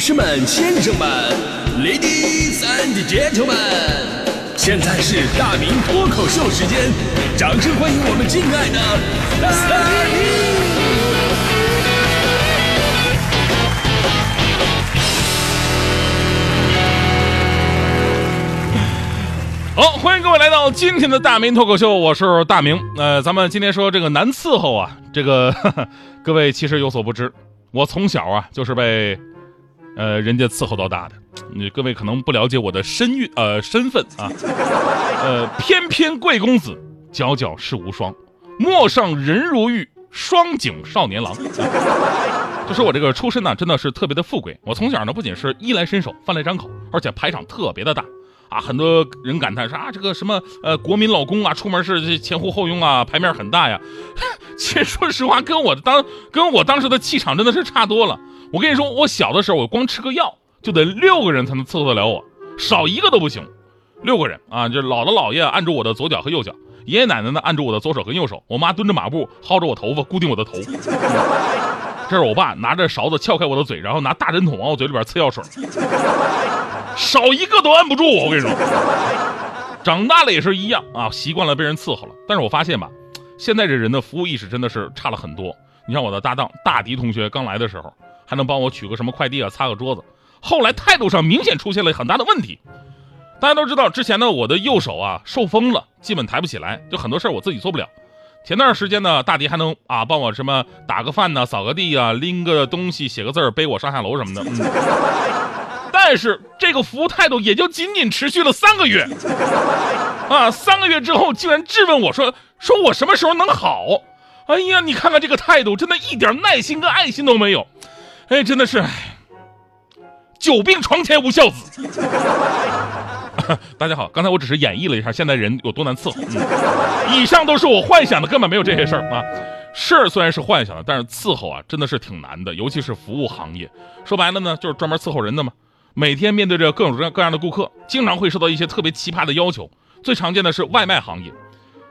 士们、先生们，Ladies and Gentlemen，现在是大明脱口秀时间，掌声欢迎我们敬爱的大明！好，欢迎各位来到今天的大明脱口秀，我是大明。呃，咱们今天说这个难伺候啊，这个 各位其实有所不知，我从小啊就是被呃人家伺候到大的。你各位可能不了解我的身运呃身份啊，呃，翩翩贵公子，皎皎世无双，陌上人如玉，双井少年郎。就说我这个出身呢，真的是特别的富贵。我从小呢，不仅是衣来伸手，饭来张口，而且排场特别的大。啊，很多人感叹说啊，这个什么呃国民老公啊，出门是前呼后拥啊，排面很大呀。其实说实话，跟我的当跟我当时的气场真的是差多了。我跟你说，我小的时候，我光吃个药就得六个人才能伺候得了我，少一个都不行。六个人啊，就姥姥姥爷按住我的左脚和右脚，爷爷奶奶呢按住我的左手和右手，我妈蹲着马步薅着我头发固定我的头。这是我爸拿着勺子撬开我的嘴，然后拿大针筒往我嘴里边刺药水。少一个都按不住我，我跟你说，长大了也是一样啊，习惯了被人伺候了。但是我发现吧，现在这人的服务意识真的是差了很多。你像我的搭档大迪同学，刚来的时候还能帮我取个什么快递啊，擦个桌子，后来态度上明显出现了很大的问题。大家都知道，之前呢，我的右手啊受风了，基本抬不起来，就很多事儿我自己做不了。前段时间呢，大迪还能啊帮我什么打个饭呢，扫个地啊，拎个东西，写个字儿背我上下楼什么的。嗯但是这个服务态度也就仅仅持续了三个月，啊，三个月之后竟然质问我说：“说我什么时候能好？”哎呀，你看看这个态度，真的一点耐心跟爱心都没有，哎，真的是，久病床前无孝子。大家好，刚才我只是演绎了一下现在人有多难伺候，以上都是我幻想的，根本没有这些事儿啊。事儿虽然是幻想的，但是伺候啊真的是挺难的，尤其是服务行业，说白了呢就是专门伺候人的嘛。每天面对着各种各样各样的顾客，经常会受到一些特别奇葩的要求。最常见的是外卖行业，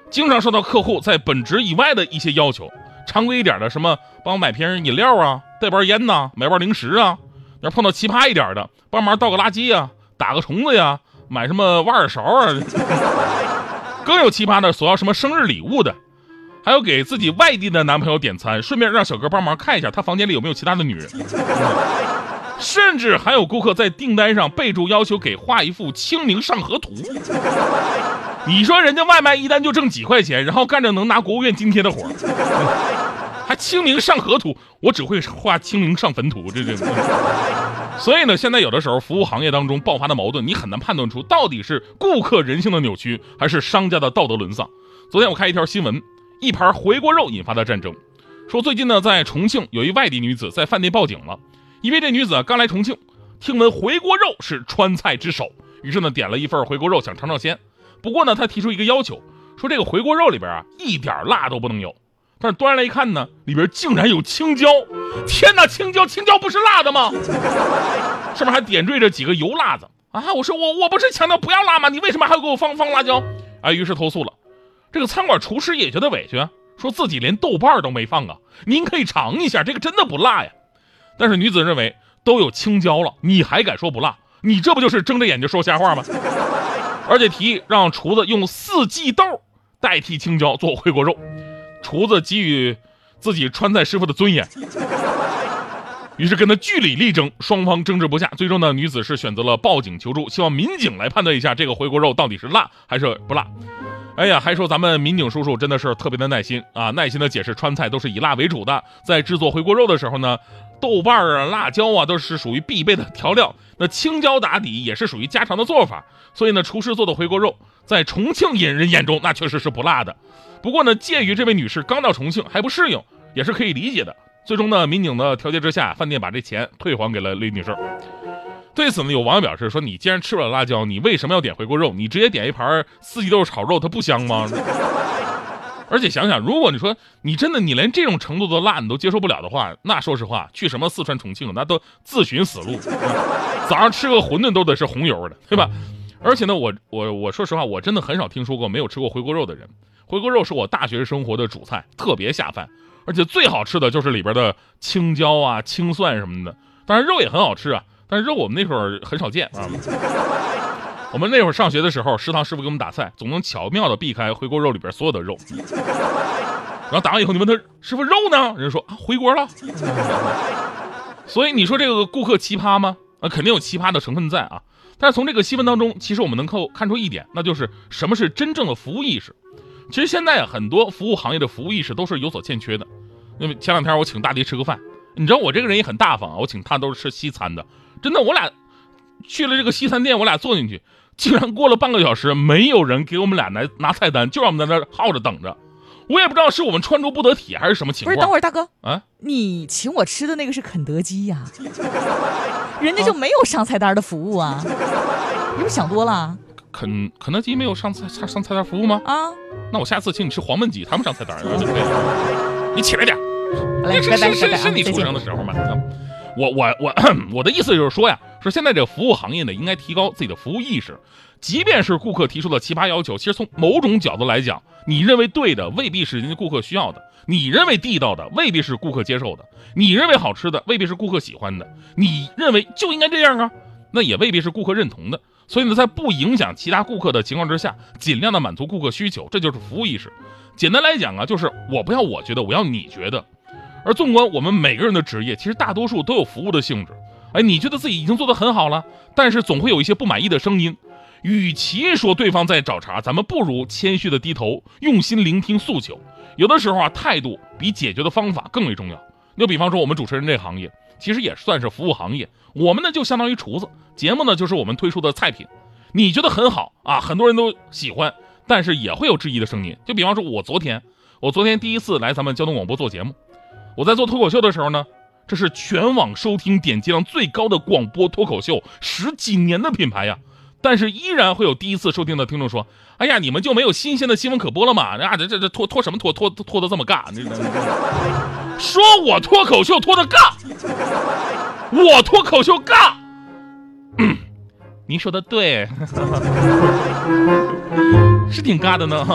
经常受到客户在本职以外的一些要求。常规一点的，什么帮我买瓶饮料啊，带包烟呐，买包零食啊。要碰到奇葩一点的，帮忙倒个垃圾呀，打个虫子呀，买什么挖耳勺啊。更有奇葩的，索要什么生日礼物的，还有给自己外地的男朋友点餐，顺便让小哥帮忙看一下他房间里有没有其他的女人。甚至还有顾客在订单上备注要求给画一幅清明上河图。你说人家外卖一单就挣几块钱，然后干着能拿国务院津贴的活还清明上河图，我只会画清明上坟图，这这。所以呢，现在有的时候服务行业当中爆发的矛盾，你很难判断出到底是顾客人性的扭曲，还是商家的道德沦丧。昨天我看一条新闻，一盘回锅肉引发的战争，说最近呢，在重庆有一外地女子在饭店报警了。因为这女子刚来重庆，听闻回锅肉是川菜之首，于是呢点了一份回锅肉，想尝尝鲜。不过呢，她提出一个要求，说这个回锅肉里边啊一点辣都不能有。但是端来一看呢，里边竟然有青椒！天哪，青椒，青椒不是辣的吗？上面还点缀着几个油辣子啊！我说我我不是强调不要辣吗？你为什么还要给我放放辣椒？啊，于是投诉了。这个餐馆厨师也觉得委屈，说自己连豆瓣都没放啊！您可以尝一下，这个真的不辣呀。但是女子认为都有青椒了，你还敢说不辣？你这不就是睁着眼睛说瞎话吗？而且提议让厨子用四季豆代替青椒做回锅肉，厨子给予自己川菜师傅的尊严，于是跟他据理力争，双方争执不下，最终呢，女子是选择了报警求助，希望民警来判断一下这个回锅肉到底是辣还是不辣。哎呀，还说咱们民警叔叔真的是特别的耐心啊，耐心的解释川菜都是以辣为主的，在制作回锅肉的时候呢，豆瓣啊、辣椒啊都是属于必备的调料，那青椒打底也是属于家常的做法，所以呢，厨师做的回锅肉在重庆人人眼中那确实是不辣的。不过呢，鉴于这位女士刚到重庆还不适应，也是可以理解的。最终呢，民警的调解之下，饭店把这钱退还给了李女士。对此呢，有网友表示说：“你既然吃不了辣椒，你为什么要点回锅肉？你直接点一盘四季豆炒肉，它不香吗？” 而且想想，如果你说你真的你连这种程度的辣你都接受不了的话，那说实话，去什么四川重庆那都自寻死路。早上吃个馄饨都得是红油的，对吧？而且呢，我我我说实话，我真的很少听说过没有吃过回锅肉的人。回锅肉是我大学生活的主菜，特别下饭，而且最好吃的就是里边的青椒啊、青蒜什么的。当然肉也很好吃啊。但是肉我们那会儿很少见啊。我们那会儿上学的时候，食堂师傅给我们打菜，总能巧妙的避开回锅肉里边所有的肉。然后打完以后，你问他师傅肉呢？人家说啊回锅了。所以你说这个顾客奇葩吗？啊，肯定有奇葩的成分在啊。但是从这个新闻当中，其实我们能够看出一点，那就是什么是真正的服务意识。其实现在啊，很多服务行业的服务意识都是有所欠缺的。因为前两天我请大迪吃个饭，你知道我这个人也很大方啊，我请他都是吃西餐的。真的，我俩去了这个西餐店，我俩坐进去，竟然过了半个小时，没有人给我们俩来拿菜单，就让我们在那耗着等着。我也不知道是我们穿着不得体还是什么情况。不是，等会儿大哥啊，你请我吃的那个是肯德基呀，人家就没有上菜单的服务啊，你是想多了？肯肯德基没有上菜上上菜单服务吗？啊，那我下次请你吃黄焖鸡，他们上菜单对不对，你起来点，来，是是是是你出生的时候嘛？我我我我的意思就是说呀，说现在这个服务行业呢，应该提高自己的服务意识。即便是顾客提出的奇葩要求，其实从某种角度来讲，你认为对的未必是人家顾客需要的；你认为地道的未必是顾客接受的；你认为好吃的未必是顾客喜欢的；你认为就应该这样啊，那也未必是顾客认同的。所以呢，在不影响其他顾客的情况之下，尽量的满足顾客需求，这就是服务意识。简单来讲啊，就是我不要我觉得，我要你觉得。而纵观我们每个人的职业，其实大多数都有服务的性质。哎，你觉得自己已经做得很好了，但是总会有一些不满意的声音。与其说对方在找茬，咱们不如谦虚的低头，用心聆听诉求。有的时候啊，态度比解决的方法更为重要。就比方说我们主持人这行业，其实也算是服务行业。我们呢就相当于厨子，节目呢就是我们推出的菜品。你觉得很好啊，很多人都喜欢，但是也会有质疑的声音。就比方说我昨天，我昨天第一次来咱们交通广播做节目，我在做脱口秀的时候呢，这是全网收听点击量最高的广播脱口秀，十几年的品牌呀。但是依然会有第一次收听的听众说：“哎呀，你们就没有新鲜的新闻可播了吗？啊，这这这拖拖什么拖拖拖的这么尬？你说我脱口秀拖的尬，我脱口秀尬。您说的对，是挺尬的呢。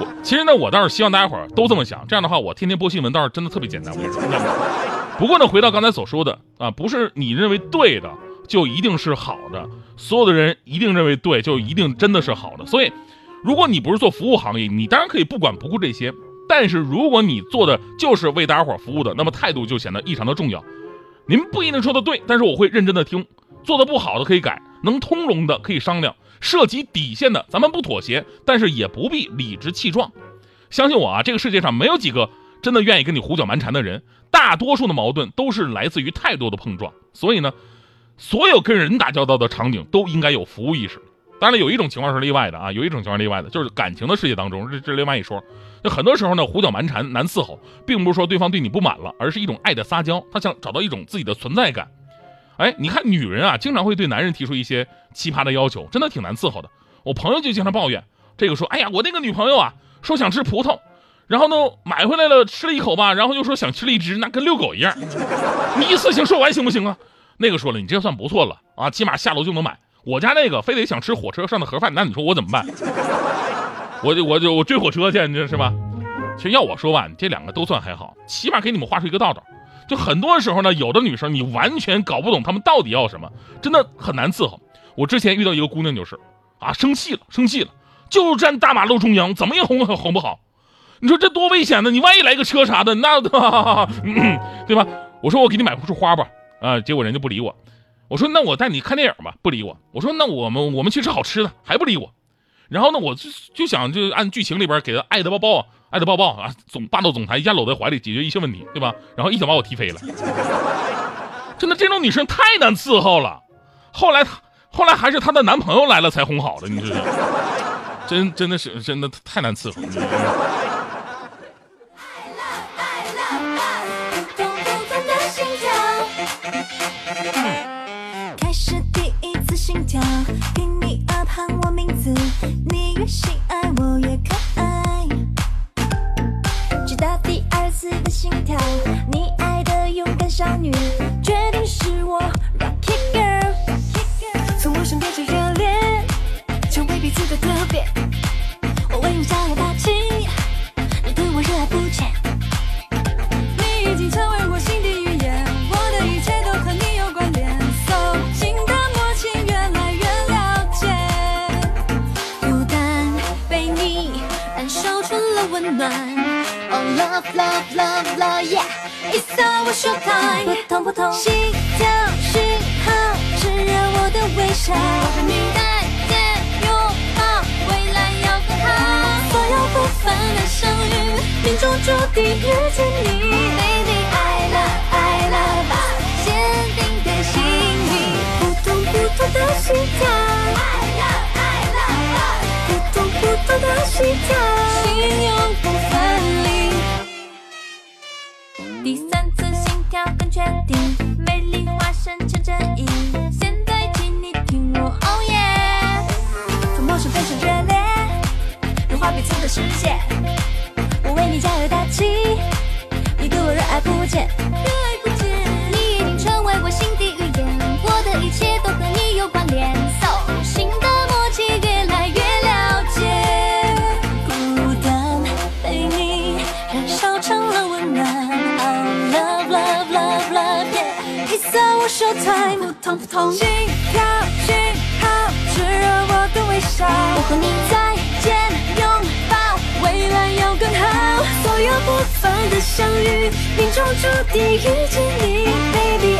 我其实呢，我倒是希望大家伙儿都这么想，这样的话，我天天播新闻倒是真的特别简单。我跟你说，不过呢，回到刚才所说的啊，不是你认为对的。”就一定是好的，所有的人一定认为对，就一定真的是好的。所以，如果你不是做服务行业，你当然可以不管不顾这些。但是，如果你做的就是为大家伙儿服务的，那么态度就显得异常的重要。您不一定说的对，但是我会认真的听。做的不好的可以改，能通融的可以商量，涉及底线的咱们不妥协，但是也不必理直气壮。相信我啊，这个世界上没有几个真的愿意跟你胡搅蛮缠的人，大多数的矛盾都是来自于太多的碰撞。所以呢。所有跟人打交道的场景都应该有服务意识，当然有一种情况是例外的啊，有一种情况例外的，就是感情的世界当中，这这另外一说。就很多时候呢，胡搅蛮缠难伺候，并不是说对方对你不满了，而是一种爱的撒娇，他想找到一种自己的存在感。哎，你看女人啊，经常会对男人提出一些奇葩的要求，真的挺难伺候的。我朋友就经常抱怨，这个说，哎呀，我那个女朋友啊，说想吃葡萄，然后呢买回来了吃了一口吧，然后又说想吃荔枝，那跟遛狗一样。你一次性说完行不行啊？那个说了，你这算不错了啊，起码下楼就能买。我家那个非得想吃火车上的盒饭，那你说我怎么办？我就我就我追火车去，你这是吧？其实要我说吧，这两个都算还好，起码给你们画出一个道道。就很多时候呢，有的女生你完全搞不懂她们到底要什么，真的很难伺候。我之前遇到一个姑娘就是，啊，生气了，生气了，就站大马路中央，怎么也哄哄不好。你说这多危险呢？你万一来个车啥的，那对吧？我说我给你买束花吧。啊！结果人家不理我，我说那我带你看电影吧，不理我。我说那我们我们去吃好吃的，还不理我。然后呢，我就就想就按剧情里边给他爱的抱抱，爱的抱抱啊，总霸道总裁一下搂在怀里解决一切问题，对吧？然后一脚把我踢飞了。真的，这种女生太难伺候了。后来后来还是她的男朋友来了才哄好的，你知道？真真的是真的太难伺候了。Our show time，扑通扑通，心跳讯号，炙热我的微笑，我和你再见拥抱，未来要更好，所有不凡的相遇，命中注定遇见你，Baby I love I love 坚定的心意，扑通扑通的心跳，I love I love 扑通扑通的心跳，心永不分离。第三跳更确定，美丽化身成真意。现在请你听我，Oh yeah！从陌生变成热烈，融化彼此的世界。我为你加油打气，你对我，热爱不减。通扑通，心跳讯号，炙热我的微笑。我和你再见拥抱，未来要更好。所有不凡的相遇，命中注定遇见你，Baby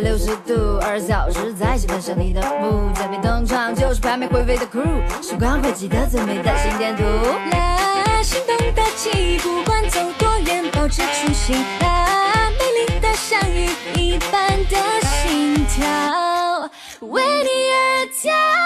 百六十度，二十四小时在线分享你的舞，在边登场就是排面会飞的 crew，时光会记得最美的心电图。啦，心动的起，不管走多远，保持初心。啦，美丽的相遇，一般的心跳，为你而跳。